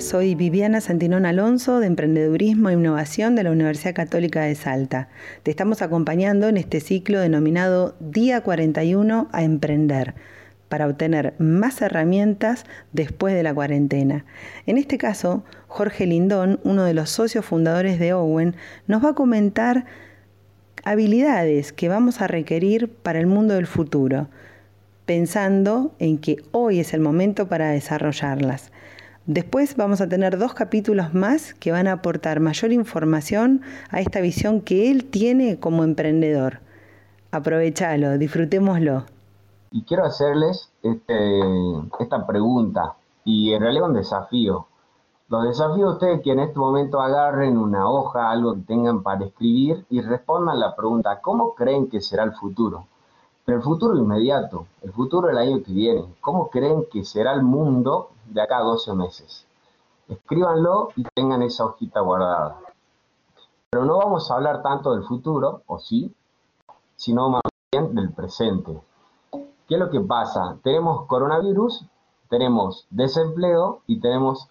Soy Viviana Santinón Alonso de Emprendedurismo e Innovación de la Universidad Católica de Salta. Te estamos acompañando en este ciclo denominado Día 41 a Emprender para obtener más herramientas después de la cuarentena. En este caso, Jorge Lindón, uno de los socios fundadores de Owen, nos va a comentar habilidades que vamos a requerir para el mundo del futuro, pensando en que hoy es el momento para desarrollarlas. Después vamos a tener dos capítulos más que van a aportar mayor información a esta visión que él tiene como emprendedor. Aprovechalo, disfrutémoslo. Y quiero hacerles este, esta pregunta, y en realidad un desafío. Los desafíos a ustedes que en este momento agarren una hoja, algo que tengan para escribir y respondan la pregunta, ¿cómo creen que será el futuro? Pero el futuro inmediato, el futuro del año que viene, ¿cómo creen que será el mundo de acá a 12 meses? Escríbanlo y tengan esa hojita guardada. Pero no vamos a hablar tanto del futuro, o sí, sino más bien del presente. ¿Qué es lo que pasa? Tenemos coronavirus, tenemos desempleo y tenemos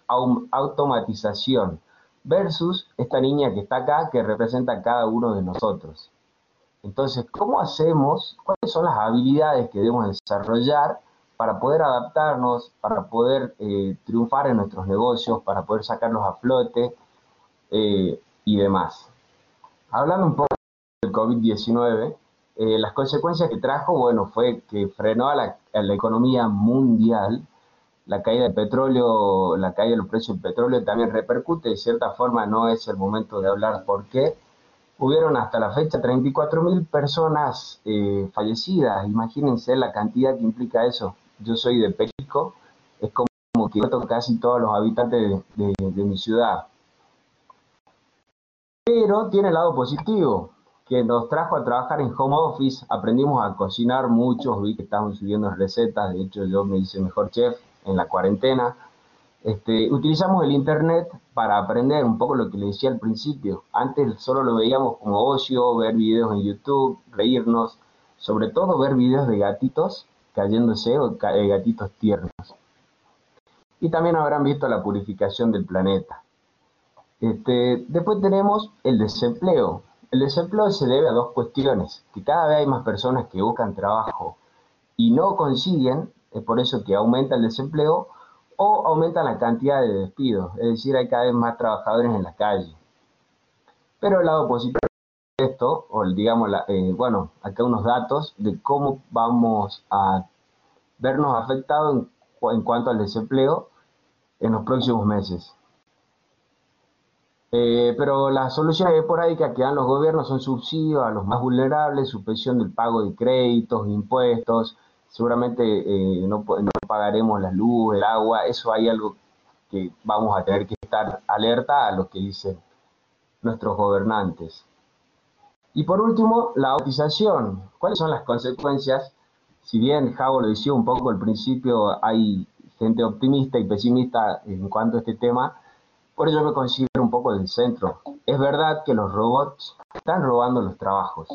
automatización versus esta niña que está acá que representa a cada uno de nosotros. Entonces, ¿cómo hacemos? ¿Cuáles son las habilidades que debemos desarrollar para poder adaptarnos, para poder eh, triunfar en nuestros negocios, para poder sacarlos a flote eh, y demás? Hablando un poco del COVID-19, eh, las consecuencias que trajo, bueno, fue que frenó a la, a la economía mundial, la caída del petróleo, la caída de los precios del petróleo también repercute, de cierta forma no es el momento de hablar por qué, hubieron hasta la fecha 34.000 personas eh, fallecidas. Imagínense la cantidad que implica eso. Yo soy de Perico, es como que casi todos los habitantes de, mi ciudad. Pero tiene el lado positivo, que nos trajo a trabajar en home office, aprendimos a cocinar muchos, vi que estamos subiendo recetas, de hecho yo me hice mejor chef en la cuarentena, este, utilizamos el Internet para aprender un poco lo que le decía al principio. Antes solo lo veíamos como ocio, ver videos en YouTube, reírnos, sobre todo ver videos de gatitos cayéndose o de gatitos tiernos. Y también habrán visto la purificación del planeta. Este, después tenemos el desempleo. El desempleo se debe a dos cuestiones, que cada vez hay más personas que buscan trabajo y no consiguen, es por eso que aumenta el desempleo, o aumenta la cantidad de despidos, es decir, hay cada vez más trabajadores en la calle. Pero el lado positivo de esto, o digamos, eh, bueno, acá unos datos de cómo vamos a vernos afectados en, cuanto al desempleo en los próximos meses. Eh, pero las soluciones esporádicas que dan los gobiernos son subsidios a los más vulnerables, suspensión del pago de créditos, impuestos, seguramente eh, no, pagaremos la luz, el agua, eso hay algo que vamos a tener que estar alerta a lo que dicen nuestros gobernantes. Y por último, la autización. ¿Cuáles son las consecuencias? Si bien Javo lo decía un poco al principio, hay gente optimista y pesimista en cuanto a este tema, por ello me considero un poco del centro. Es verdad que los robots están robando los trabajos,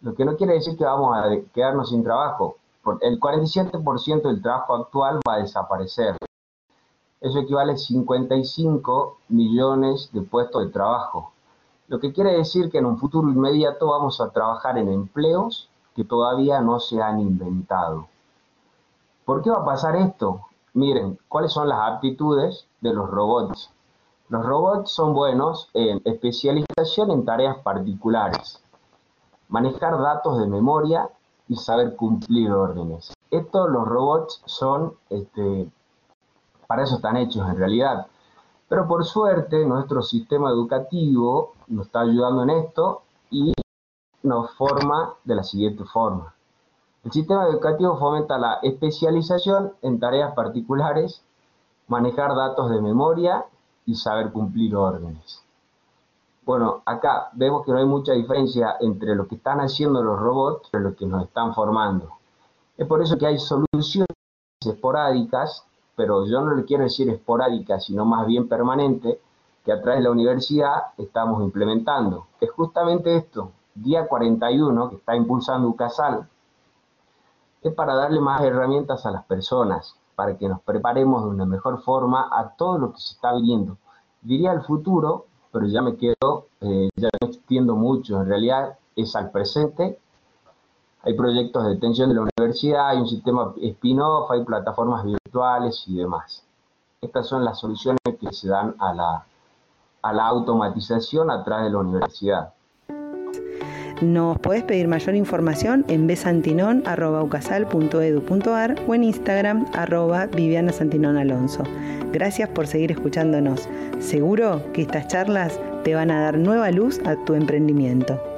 lo que no quiere decir que vamos a quedarnos sin trabajo el 47% del trabajo actual va a desaparecer. Eso equivale a 55 millones de puestos de trabajo. Lo que quiere decir que en un futuro inmediato vamos a trabajar en empleos que todavía no se han inventado. ¿Por qué va a pasar esto? Miren, ¿cuáles son las aptitudes de los robots? Los robots son buenos en especialización en tareas particulares, manejar datos de memoria y saber cumplir órdenes. Estos los robots son, este, para eso están hechos en realidad. Pero por suerte nuestro sistema educativo nos está ayudando en esto y nos forma de la siguiente forma. El sistema educativo fomenta la especialización en tareas particulares, manejar datos de memoria y saber cumplir órdenes. Bueno, acá vemos que no hay mucha diferencia entre lo que están haciendo los robots y lo que nos están formando. Es por eso que hay soluciones esporádicas, pero yo no le quiero decir esporádicas, sino más bien permanente, que a través de la universidad estamos implementando. Es justamente esto, día 41, que está impulsando UCASAL, es para darle más herramientas a las personas. para que nos preparemos de una mejor forma a todo lo que se está viniendo. Diría el futuro, pero ya me quedo, eh, ya no extiendo mucho, en realidad es al presente. Hay proyectos de detención de la universidad, hay un sistema spin-off, hay plataformas virtuales y demás. Estas son las soluciones que se dan a la, a la automatización a través de la universidad. Nos podés pedir mayor información en besantinon.ucasal.edu.ar o en Instagram arroba Viviana Alonso. Gracias por seguir escuchándonos. Seguro que estas charlas te van a dar nueva luz a tu emprendimiento.